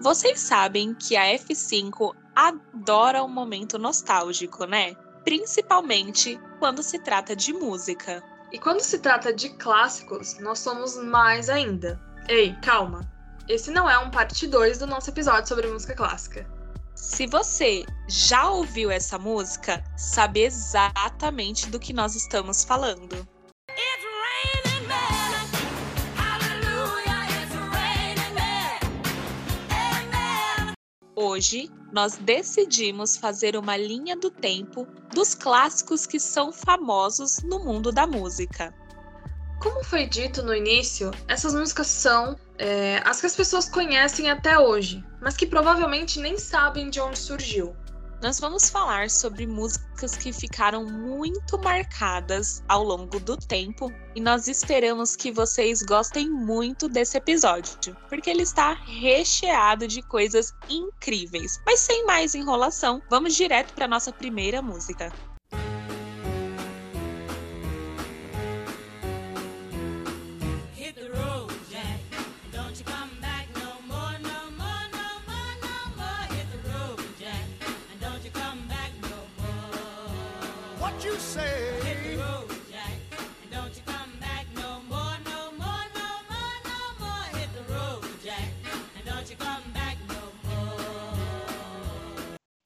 Vocês sabem que a F5 adora um momento nostálgico, né? Principalmente quando se trata de música. E quando se trata de clássicos, nós somos mais ainda. Ei, calma! Esse não é um parte 2 do nosso episódio sobre música clássica. Se você já ouviu essa música, sabe exatamente do que nós estamos falando. Hoje, nós decidimos fazer uma linha do tempo dos clássicos que são famosos no mundo da música. Como foi dito no início, essas músicas são é, as que as pessoas conhecem até hoje, mas que provavelmente nem sabem de onde surgiu nós vamos falar sobre músicas que ficaram muito marcadas ao longo do tempo e nós esperamos que vocês gostem muito desse episódio, porque ele está recheado de coisas incríveis. Mas sem mais enrolação, vamos direto para nossa primeira música.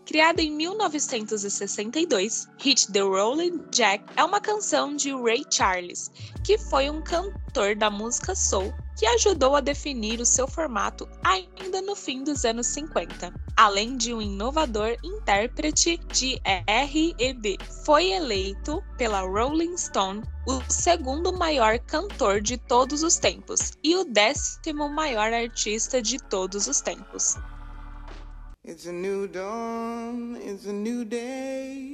Criada em 1962, Hit the Rolling Jack é uma canção de Ray Charles, que foi um cantor da música soul que ajudou a definir o seu formato ainda no fim dos anos 50. Além de um inovador intérprete de R&B, foi eleito pela Rolling Stone o segundo maior cantor de todos os tempos e o décimo maior artista de todos os tempos. It's a new dawn, it's a new day.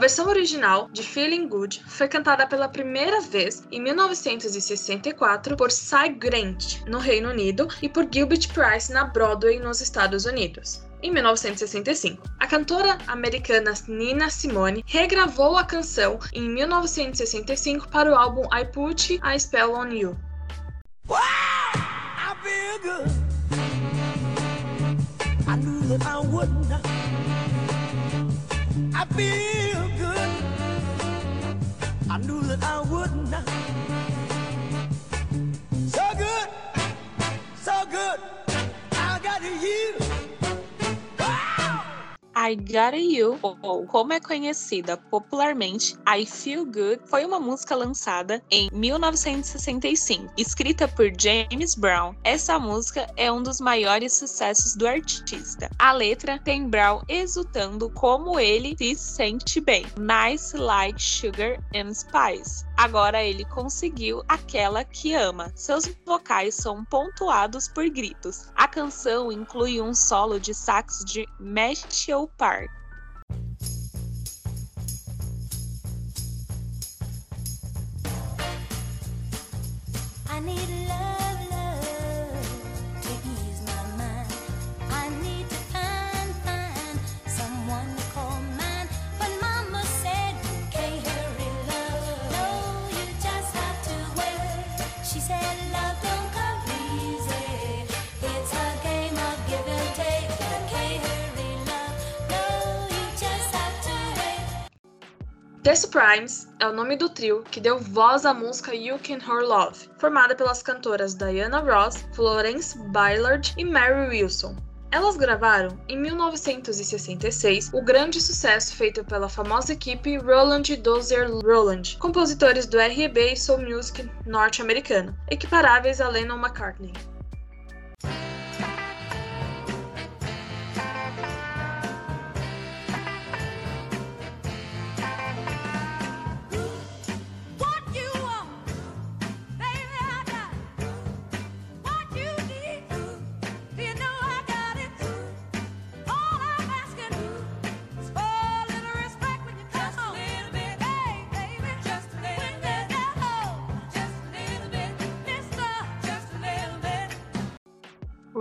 Versão original de Feeling Good foi cantada pela primeira vez em 1964 por Cy Grant, no Reino Unido, e por Gilbert Price na Broadway, nos Estados Unidos. Em 1965, a cantora americana Nina Simone regravou a canção em 1965 para o álbum I Put a Spell on You. Wow, I feel good. I knew that I would not. I Got You, ou como é conhecida popularmente, I Feel Good, foi uma música lançada em 1965, escrita por James Brown. Essa música é um dos maiores sucessos do artista. A letra tem Brown exultando como ele se sente bem. Nice like sugar and spice. Agora ele conseguiu aquela que ama. Seus vocais são pontuados por gritos. A canção inclui um solo de sax de Matthew Park. The Supremes é o nome do trio que deu voz à música You Can Her Love, formada pelas cantoras Diana Ross, Florence Ballard e Mary Wilson. Elas gravaram, em 1966, o grande sucesso feito pela famosa equipe Roland Dozier Roland, compositores do R&B e soul music norte-americano, equiparáveis a Lennon McCartney.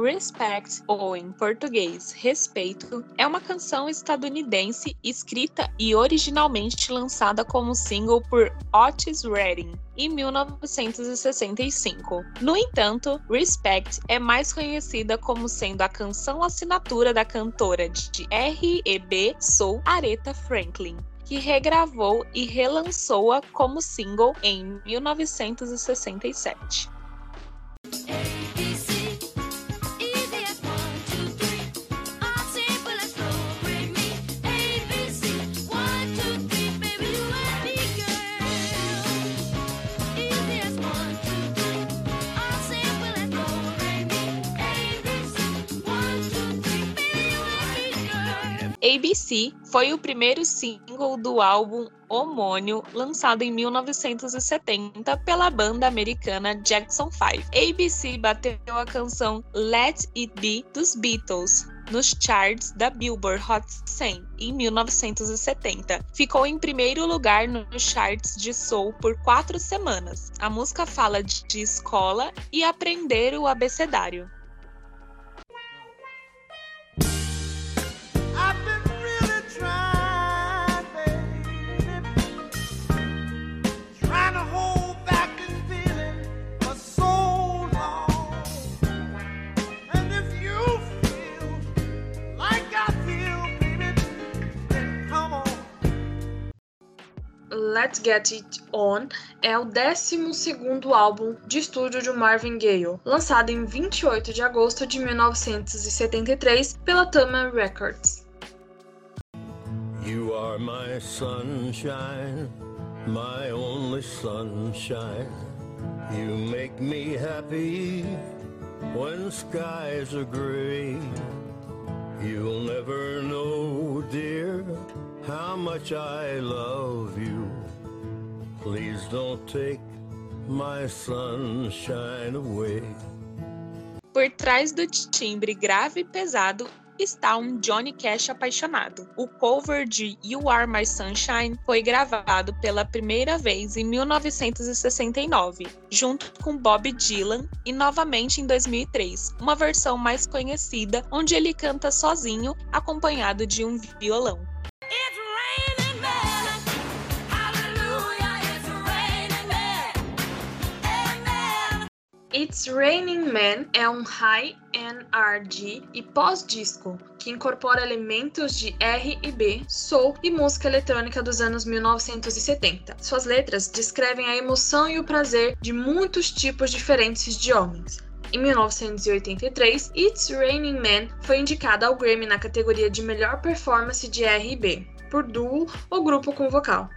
Respect, ou em português, Respeito, é uma canção estadunidense escrita e originalmente lançada como single por Otis Redding em 1965. No entanto, Respect é mais conhecida como sendo a canção assinatura da cantora de R&B Soul Aretha Franklin que regravou e relançou-a como single em 1967. ABC foi o primeiro single do álbum homônimo lançado em 1970 pela banda americana Jackson 5. ABC bateu a canção Let It Be dos Beatles nos charts da Billboard Hot 100 em 1970. Ficou em primeiro lugar nos charts de soul por quatro semanas. A música fala de escola e aprender o abecedário. Let's Get It On é o 12º álbum de estúdio de Marvin Gaye, lançado em 28 de agosto de 1973 pela Tama Records. You are my sunshine, my only sunshine. You make me happy when skies are gray. You'll never know, dear, how much I love you. Please don't take my sunshine away. Por trás do timbre grave e pesado está um Johnny Cash apaixonado. O cover de You Are My Sunshine foi gravado pela primeira vez em 1969, junto com Bob Dylan, e novamente em 2003, uma versão mais conhecida onde ele canta sozinho, acompanhado de um violão. It's Raining Man é um high NRG e pós-disco que incorpora elementos de R e B, soul e música eletrônica dos anos 1970. Suas letras descrevem a emoção e o prazer de muitos tipos diferentes de homens. Em 1983, It's Raining Man foi indicada ao Grammy na categoria de melhor performance de R&B, por duo ou grupo com vocal.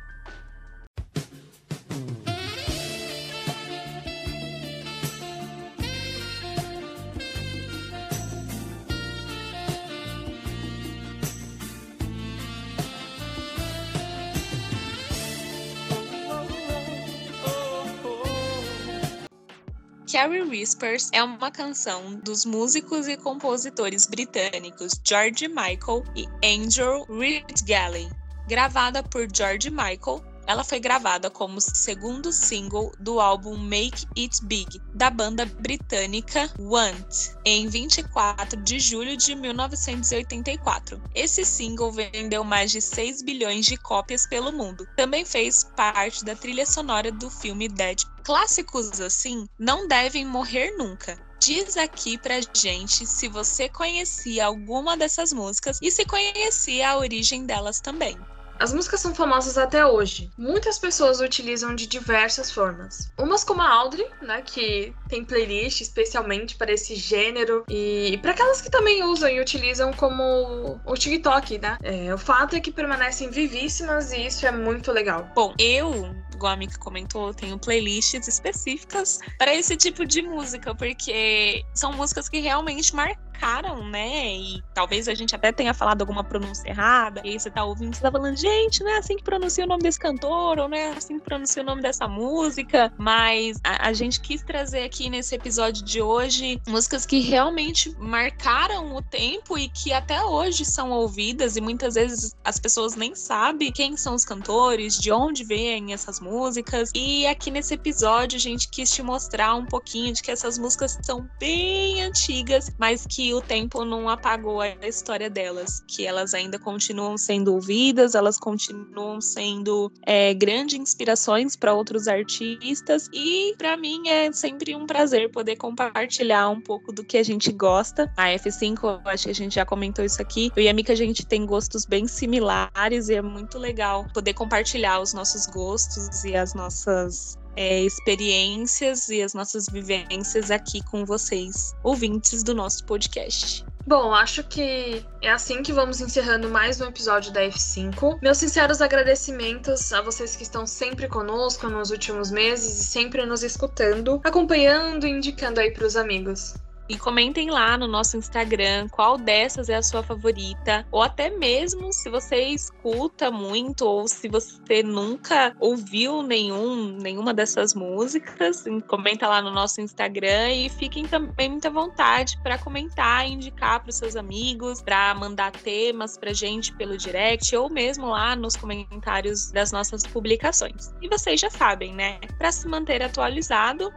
Carrie Whispers é uma canção dos músicos e compositores britânicos George Michael e Andrew Ridgeley, gravada por George Michael ela foi gravada como segundo single do álbum Make It Big, da banda britânica Want, em 24 de julho de 1984. Esse single vendeu mais de 6 bilhões de cópias pelo mundo. Também fez parte da trilha sonora do filme Dead. Clássicos assim não devem morrer nunca. Diz aqui pra gente se você conhecia alguma dessas músicas e se conhecia a origem delas também. As músicas são famosas até hoje. Muitas pessoas utilizam de diversas formas. Umas como a Audrey, né, que tem playlist especialmente para esse gênero e para aquelas que também usam e utilizam como o TikTok, né? É, o fato é que permanecem vivíssimas e isso é muito legal. Bom, eu igual a Mika comentou, tenho playlists específicas para esse tipo de música, porque são músicas que realmente marcaram, né? E talvez a gente até tenha falado alguma pronúncia errada, e você tá ouvindo, você tá falando, gente, não é assim que pronuncia o nome desse cantor, ou não é assim que pronuncia o nome dessa música, mas a, a gente quis trazer aqui nesse episódio de hoje músicas que realmente marcaram o tempo e que até hoje são ouvidas, e muitas vezes as pessoas nem sabem quem são os cantores, de onde vêm essas músicas músicas. E aqui nesse episódio a gente quis te mostrar um pouquinho de que essas músicas são bem antigas, mas que o tempo não apagou a história delas, que elas ainda continuam sendo ouvidas, elas continuam sendo é, grandes inspirações para outros artistas. E para mim é sempre um prazer poder compartilhar um pouco do que a gente gosta. A F5, eu acho que a gente já comentou isso aqui. Eu e a Mika, a gente tem gostos bem similares e é muito legal poder compartilhar os nossos gostos e as nossas é, experiências e as nossas vivências aqui com vocês, ouvintes do nosso podcast. Bom, acho que é assim que vamos encerrando mais um episódio da F5. Meus sinceros agradecimentos a vocês que estão sempre conosco nos últimos meses e sempre nos escutando, acompanhando e indicando aí para os amigos. E comentem lá no nosso Instagram qual dessas é a sua favorita, ou até mesmo se você escuta muito ou se você nunca ouviu nenhum, nenhuma dessas músicas, comenta lá no nosso Instagram e fiquem também muita vontade para comentar indicar para os seus amigos, para mandar temas pra gente pelo direct ou mesmo lá nos comentários das nossas publicações. E vocês já sabem, né? Para se manter atualizado,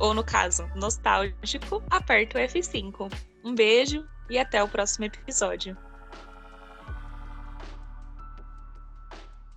ou no caso, nostálgico, aperta o F5. Um beijo e até o próximo episódio.